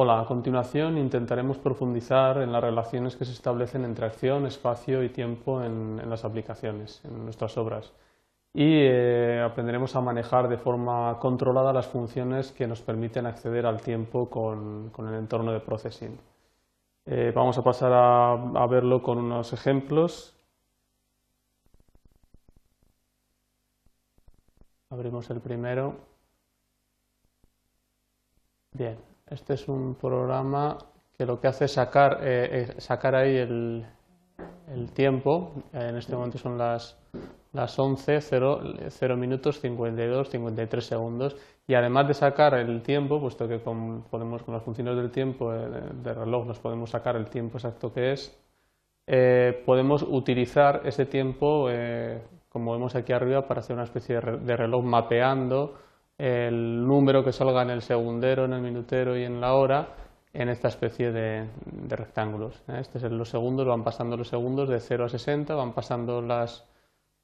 Hola, a continuación intentaremos profundizar en las relaciones que se establecen entre acción, espacio y tiempo en, las aplicaciones, en nuestras obras. Y eh, aprenderemos a manejar de forma controlada las funciones que nos permiten acceder al tiempo con, el entorno de processing. Eh, vamos a pasar a verlo con unos ejemplos. Abrimos el primero. Bien, este es un programa que lo que hace es sacar, eh, eh, sacar ahí el, tiempo. En este momento son las, las 11, 0, 0 minutos 52, 53 segundos. Y además de sacar el tiempo, puesto que con, podemos, con las funciones del tiempo eh, de, reloj nos podemos sacar el tiempo exacto que es, podemos utilizar ese tiempo, como vemos aquí arriba, para hacer una especie de reloj mapeando el número que salga en el segundero, en el minutero y en la hora en esta especie de, rectángulos. ¿eh? Este es los segundos, van pasando los segundos de 0 a 60, van pasando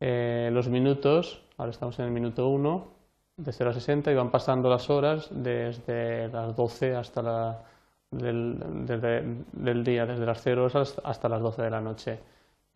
eh, los minutos, ahora estamos en el minuto 1, de 0 a 60, y van pasando las horas desde las 12 hasta la, del, del día, desde las 0 horas hasta las 12 de la noche.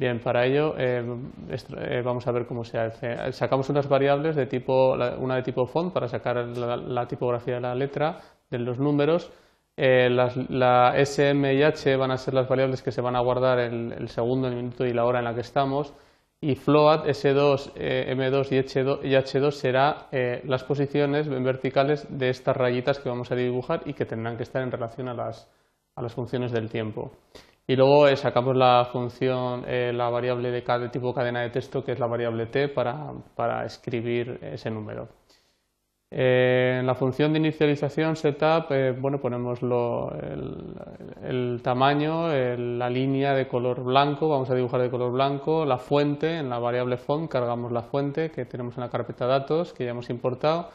Bien, para ello eh, eh, vamos a ver cómo se hace. Sacamos unas variables de tipo, una de tipo font para sacar la, tipografía de la letra, de los números. Eh, la SM y H van a ser las variables que se van a guardar el, segundo, el minuto y la hora en la que estamos. Y float, S2, M2 y H2, y H2 será las posiciones verticales de estas rayitas que vamos a dibujar y que tendrán que estar en relación a las, a las funciones del tiempo. Y luego eh, sacamos la función, eh, la variable de, tipo cadena de texto, que es la variable t, para, escribir ese número. Eh, en la función de inicialización setup, bueno, ponemos el, tamaño, la línea de color blanco, vamos a dibujar de color blanco, la fuente, en la variable font cargamos la fuente que tenemos en la carpeta datos, que ya hemos importado,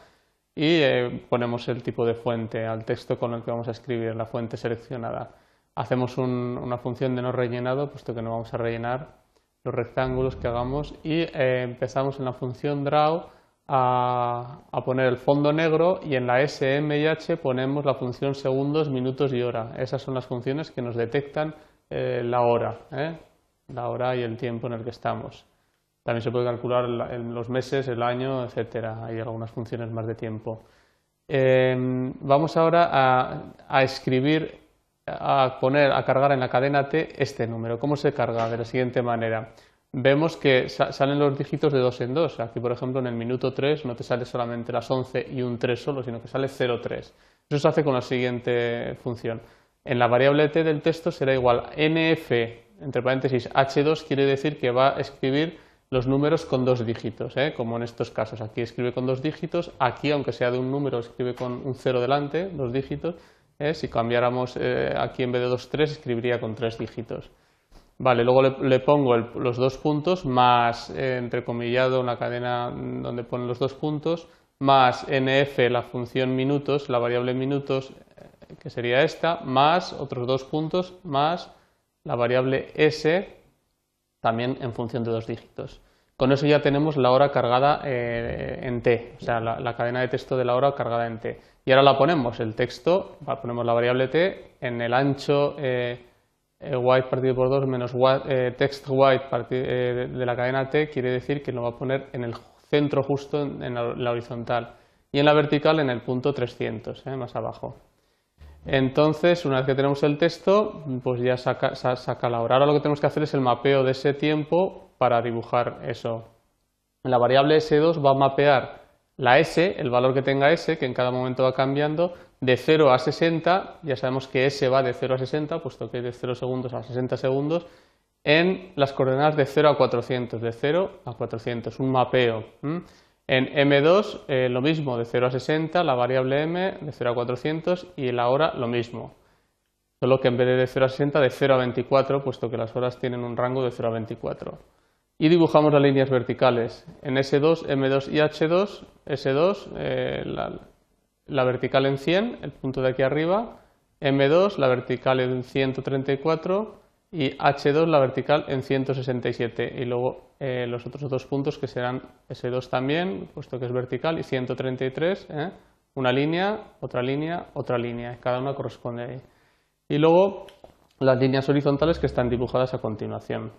y ponemos el tipo de fuente al texto con el que vamos a escribir, la fuente seleccionada hacemos una función de no rellenado, puesto que no vamos a rellenar los rectángulos que hagamos y eh, empezamos en la función draw a, poner el fondo negro y en la SMH ponemos la función segundos, minutos y hora. Esas son las funciones que nos detectan eh, la hora, ¿eh? la hora y el tiempo en el que estamos. También se puede calcular los meses, el año, etcétera. Hay algunas funciones más de tiempo. vamos ahora a escribir a poner a cargar en la cadena T este número. ¿Cómo se carga? De la siguiente manera. Vemos que salen los dígitos de dos en dos. Aquí, por ejemplo, en el minuto 3 no te sale solamente las 11 y un 3 solo, sino que sale 0,3. Eso se hace con la siguiente función. En la variable t del texto será igual nf, entre paréntesis, h2 quiere decir que va a escribir los números con dos dígitos, ¿eh? como en estos casos. Aquí escribe con dos dígitos, aquí, aunque sea de un número, escribe con un 0 delante, dos dígitos, ¿eh? Si cambiáramos eh, aquí en vez de 2, 3, escribiría con tres dígitos. Vale, luego le, pongo los dos puntos más, eh, entrecomillado, una cadena donde ponen los dos puntos, más nf, la función minutos, la variable minutos, que sería esta, más otros dos puntos, más la variable s, también en función de dos dígitos. Con eso ya tenemos la hora cargada en t, o sea, la, cadena de texto de la hora cargada en t. Y ahora la ponemos, el texto, ponemos la variable t en el ancho eh, eh, white partido por 2 menos eh, text white de la cadena t quiere decir que lo va a poner en el centro justo en, la, horizontal y en la vertical en el punto 300, más abajo. Entonces, una vez que tenemos el texto, pues ya saca la hora. Ahora lo que tenemos que hacer es el mapeo de ese tiempo para dibujar eso. La variable S2 va a mapear la S, el valor que tenga S, que en cada momento va cambiando, de 0 a 60, ya sabemos que S va de 0 a 60, puesto que es de 0 segundos a 60 segundos, en las coordenadas de 0 a 400, de 0 a 400, un mapeo. En M2 eh, lo mismo, de 0 a 60, la variable M de 0 a 400 y la hora lo mismo. Solo que en vez de de 0 a 60, de 0 a 24, puesto que las horas tienen un rango de 0 a 24 y dibujamos las líneas verticales. En S2, M2 y H2, S2, eh, la, vertical en 100, el punto de aquí arriba, M2, la vertical en 134 y H2, la vertical en 167. Y luego eh, los otros dos puntos que serán S2 también, puesto que es vertical, y 133, ¿eh? una línea, otra línea, otra línea, cada una corresponde ahí. Y luego las líneas horizontales que están dibujadas a continuación,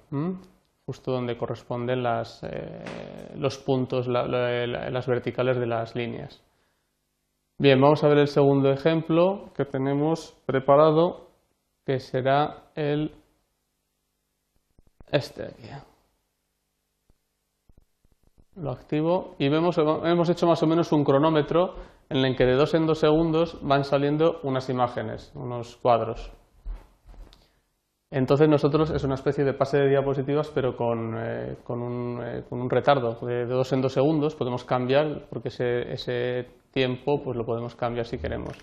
justo donde corresponden las, eh, los puntos, las verticales de las líneas. Bien, vamos a ver el segundo ejemplo que tenemos preparado, que será el este aquí. Lo activo y vemos, hemos hecho más o menos un cronómetro en el que de dos en dos segundos van saliendo unas imágenes, unos cuadros. Entonces nosotros es una especie de pase de diapositivas pero con, eh, con, un, eh, con un, retardo de, dos en dos segundos. Podemos cambiar porque ese, ese, tiempo pues lo podemos cambiar si queremos.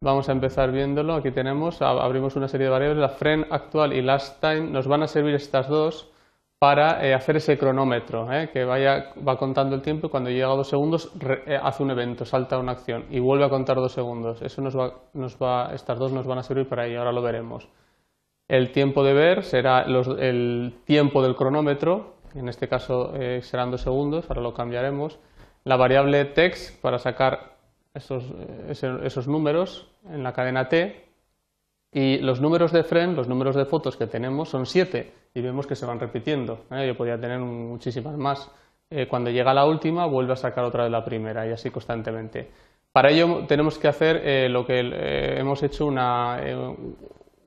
Vamos a empezar viéndolo. Aquí tenemos, abrimos una serie de variables. La frame actual y last time nos van a servir estas dos para eh, hacer ese cronómetro, que vaya, va contando el tiempo y cuando llega a dos segundos hace un evento, salta una acción y vuelve a contar dos segundos. Eso nos va, nos va, estas dos nos van a servir para ello, ahora lo veremos. El tiempo de ver será el tiempo del cronómetro, en este caso eh, serán dos segundos, ahora lo cambiaremos. La variable text para sacar esos, eh, esos, números en la cadena T. Y los números de frame, los números de fotos que tenemos son siete y vemos que se van repitiendo. ¿eh? Yo podría tener muchísimas más. cuando llega la última vuelve a sacar otra de la primera y así constantemente. Para ello tenemos que hacer lo que hemos hecho una,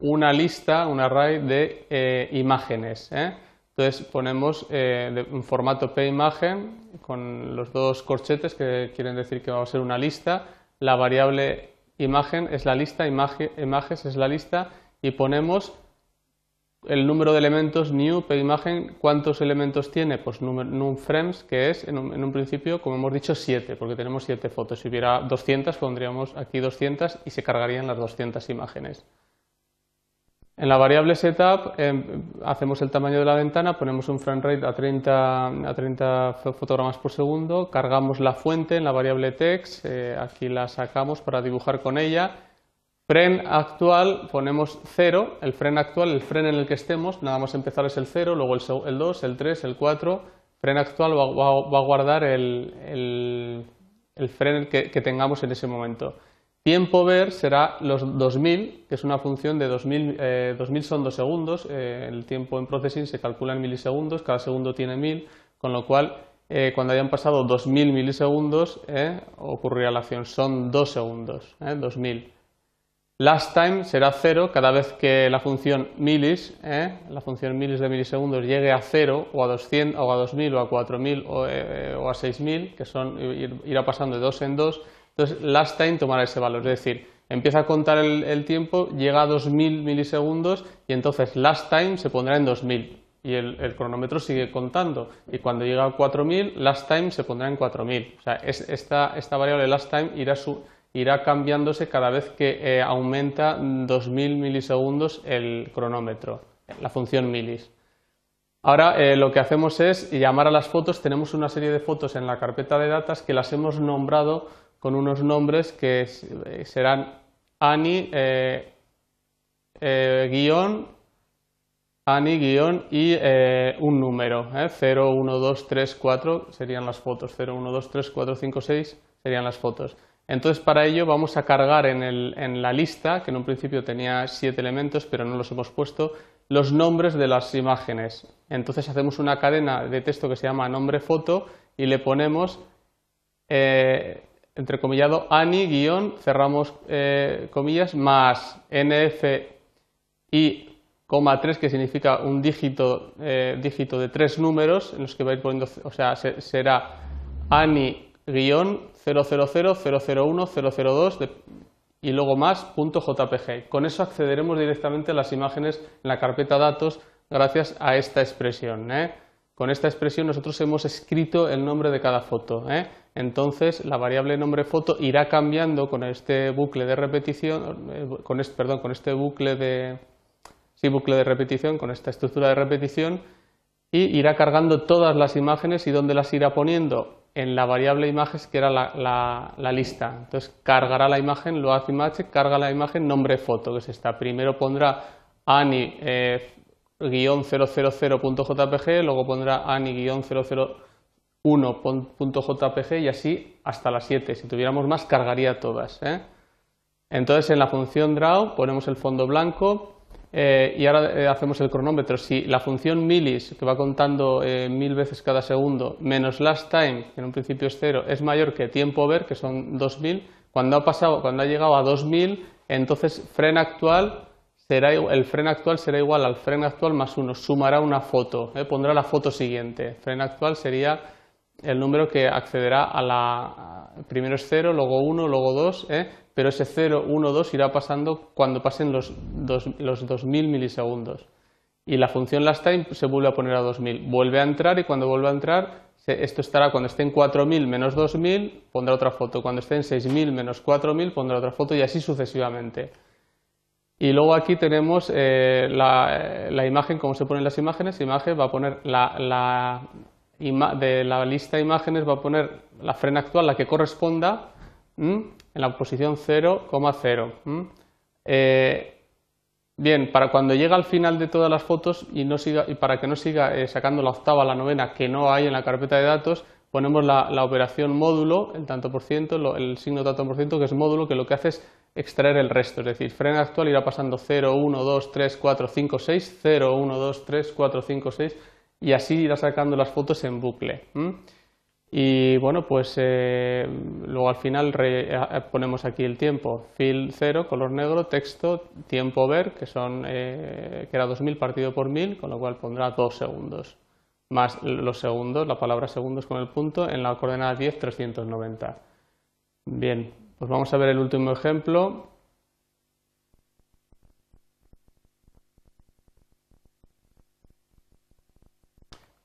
una lista, un array de eh, imágenes. ¿eh? Entonces ponemos eh, un formato imagen con los dos corchetes que quieren decir que va a ser una lista. La variable imagen es la lista, images es la lista y ponemos el número de elementos new imagen. ¿Cuántos elementos tiene? Pues num frames, que es en un, en un, principio, como hemos dicho, 7, porque tenemos 7 fotos. Si hubiera 200, pondríamos aquí 200 y se cargarían las 200 imágenes. En la variable setup em, hacemos el tamaño de la ventana, ponemos un frame rate a 30, a 30 fotogramas por segundo, cargamos la fuente en la variable text, eh, aquí la sacamos para dibujar con ella. Frame actual ponemos 0, el frame actual, el frame en el que estemos, nada más empezar es el 0, luego el, 2, el 3, el 4. Frame actual va, a guardar el, el, que, que tengamos en ese momento. Tiempo ver será los 2000, que es una función de 2000, eh, 2000 son 2 segundos, eh, el tiempo en processing se calcula en milisegundos, cada segundo tiene 1000, con lo cual eh, cuando hayan pasado 2000 milisegundos eh, ocurrirá la acción, son 2 segundos, 2000. Last time será 0 cada vez que la función milis, la función milis de milisegundos llegue a 0 o a 200 o a 2000 o a 4000 o, o a 6000, que son irá pasando de 2 en 2 entonces, last time tomará ese valor, es decir, empieza a contar el, tiempo, llega a 2000 milisegundos y entonces last time se pondrá en 2000 y el, cronómetro sigue contando. Y cuando llega a 4000, last time se pondrá en 4000. O sea, esta, variable last time irá, irá cambiándose cada vez que eh, aumenta 2000 milisegundos el cronómetro, la función milis. Ahora eh, lo que hacemos es llamar a las fotos, tenemos una serie de fotos en la carpeta de datas que las hemos nombrado con unos nombres que eh, serán Ani eh, eh, guion Ani guion y un número, 0, 1, 2, 3, 4 serían las fotos, 0, 1, 2, 3, 4, 5, 6 serían las fotos. Entonces para ello vamos a cargar en, el, en la lista, que en un principio tenía 7 elementos pero no los hemos puesto, los nombres de las imágenes. Entonces hacemos una cadena de texto que se llama nombre foto y le ponemos entrecomillado ani guion, cerramos eh, comillas, más nf y coma 3, que significa un dígito, eh, dígito de tres números, en los que vais poniendo, o sea, será ani guion 000, 001, 002 y luego más punto .jpg. Con eso accederemos directamente a las imágenes en la carpeta datos gracias a esta expresión. ¿eh? Con esta expresión nosotros hemos escrito el nombre de cada foto. ¿eh? entonces la variable nombre foto irá cambiando con este bucle de repetición, eh, con este, perdón, con este bucle de, sí, bucle de repetición, con esta estructura de repetición, y irá cargando todas las imágenes y dónde las irá poniendo en la variable imágenes que era la, lista. Entonces cargará la imagen, lo hace image, carga la imagen nombre foto, que es esta. Primero pondrá ani eh, 000.jpg, luego pondrá ani 00 1.jpg y así hasta las 7. Si tuviéramos más, cargaría todas. ¿eh? Entonces en la función draw ponemos el fondo blanco eh, y ahora eh, hacemos el cronómetro. Si la función milis, que va contando mil veces cada segundo, menos last time, que en un principio es cero, es mayor que tiempo ver, que son 2000, cuando ha, pasado, cuando ha llegado a 2000, entonces freno actual será, el freno actual será igual al freno actual más uno, sumará una foto, pondrá la foto siguiente. Freno actual sería el número que accederá a la... Primero es 0, luego 1, luego 2, ¿eh? pero ese 0, 1, 2 irá pasando cuando pasen los, dos, los 2000 milisegundos. Y la función last time se vuelve a poner a 2000. Vuelve a entrar y cuando vuelve a entrar, esto estará cuando esté en 4000 menos 2000, pondrá otra foto. Cuando esté en 6000 menos 4000, pondrá otra foto y así sucesivamente. Y luego aquí tenemos eh, la, imagen, como se ponen las imágenes. Imagen va a poner la, la de la lista de imágenes va a poner la frena actual, la que corresponda, en la posición 0,0. Eh, bien, para cuando llega al final de todas las fotos y, no siga, y para que no siga eh, sacando la octava, la novena, que no hay en la carpeta de datos, ponemos la, operación módulo, el tanto por ciento, el signo tanto por ciento, que es módulo, que lo que hace es extraer el resto, es decir, frena actual irá pasando 0, 1, 2, 3, 4, 5, 6, 0, 1, 2, 3, 4, 5, 6, y así irá sacando las fotos en bucle. Y bueno, pues eh, luego al final eh, ponemos aquí el tiempo, fill 0, color negro, texto, tiempo ver, que, son, eh, que era 2000 partido por 1000, con lo cual pondrá 2 segundos, más los segundos, la palabra segundos con el punto, en la coordenada 10, 390. Bien, pues vamos a ver el último ejemplo.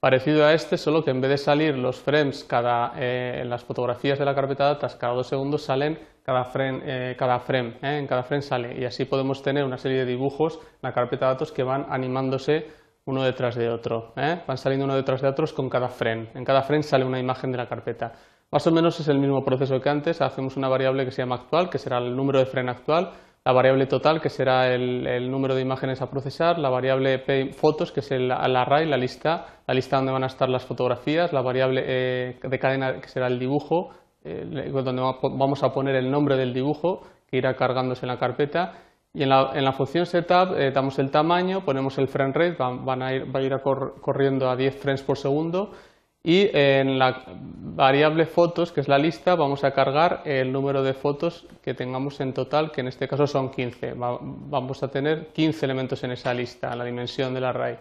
Parecido a este, solo que en vez de salir los frames cada, eh, en las fotografías de la carpeta datas cada dos segundos salen cada frame, eh, cada frame eh, en cada frame sale y así podemos tener una serie de dibujos en la carpeta datos que van animándose uno detrás de otro, van saliendo uno detrás de otros con cada frame, en cada frame sale una imagen de la carpeta. Más o menos es el mismo proceso que antes, hacemos una variable que se llama actual, que será el número de frame actual, la variable total, que será el, número de imágenes a procesar, la variable fotos, que es el, array, la lista, la lista donde van a estar las fotografías, la variable eh, de cadena, que será el dibujo, eh, donde vamos a poner el nombre del dibujo, que irá cargándose en la carpeta, y en la, función setup eh, damos el tamaño, ponemos el frame rate, van, a ir, va a ir corriendo a 10 frames por segundo, y en la variable fotos, que es la lista, vamos a cargar el número de fotos que tengamos en total, que en este caso son 15. Vamos a tener 15 elementos en esa lista, en la dimensión del array.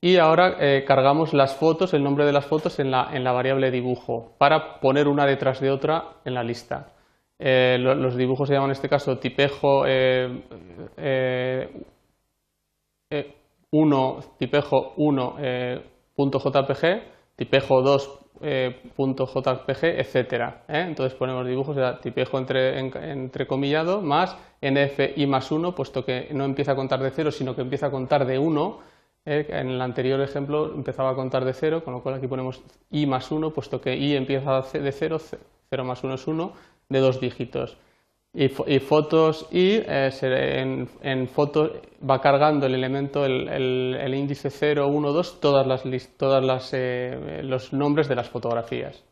Y ahora eh, cargamos las fotos, el nombre de las fotos en la, en la, variable dibujo, para poner una detrás de otra en la lista. Eh, los dibujos se llaman en este caso tipejo 1, eh, tipejo 1.jpg tipejo 2.jpg, eh, etcétera. ¿eh? Entonces ponemos dibujos de tipejo entre, entrecomillado más nf i más 1, puesto que no empieza a contar de 0, sino que empieza a contar de 1. ¿eh? En el anterior ejemplo empezaba a contar de 0, con lo cual aquí ponemos i más 1, puesto que i empieza de 0, 0 más 1 es 1, de dos dígitos y, fotos y eh, en, en fotos va cargando el elemento, el, el, índice 0, 1, 2, todas las, todas las eh, los nombres de las fotografías.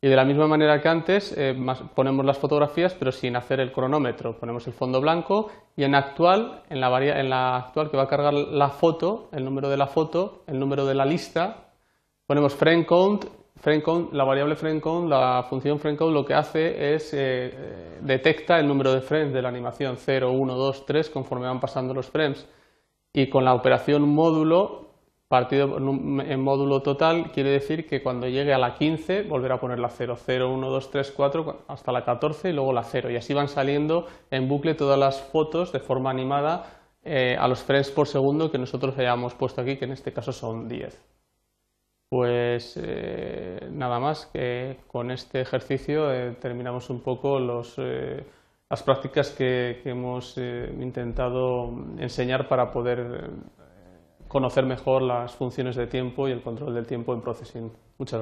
Y de la misma manera que antes, eh, ponemos las fotografías pero sin hacer el cronómetro. Ponemos el fondo blanco y en actual, en la, en la actual que va a cargar la foto, el número de la foto, el número de la lista, ponemos frame count la variable FrameCount, la función FrameCount lo que hace es eh, detecta el número de frames de la animación 0, 1, 2, 3 conforme van pasando los frames y con la operación módulo partido en módulo total quiere decir que cuando llegue a la 15 volverá a poner la 0, 0, 1, 2, 3, 4 hasta la 14 y luego la 0 y así van saliendo en bucle todas las fotos de forma animada eh, a los frames por segundo que nosotros hayamos puesto aquí que en este caso son 10. Pues eh, nada más que con este ejercicio eh, terminamos un poco eh, las prácticas que, hemos intentado enseñar para poder conocer mejor las funciones de tiempo y el control del tiempo en Processing. Muchas gracias.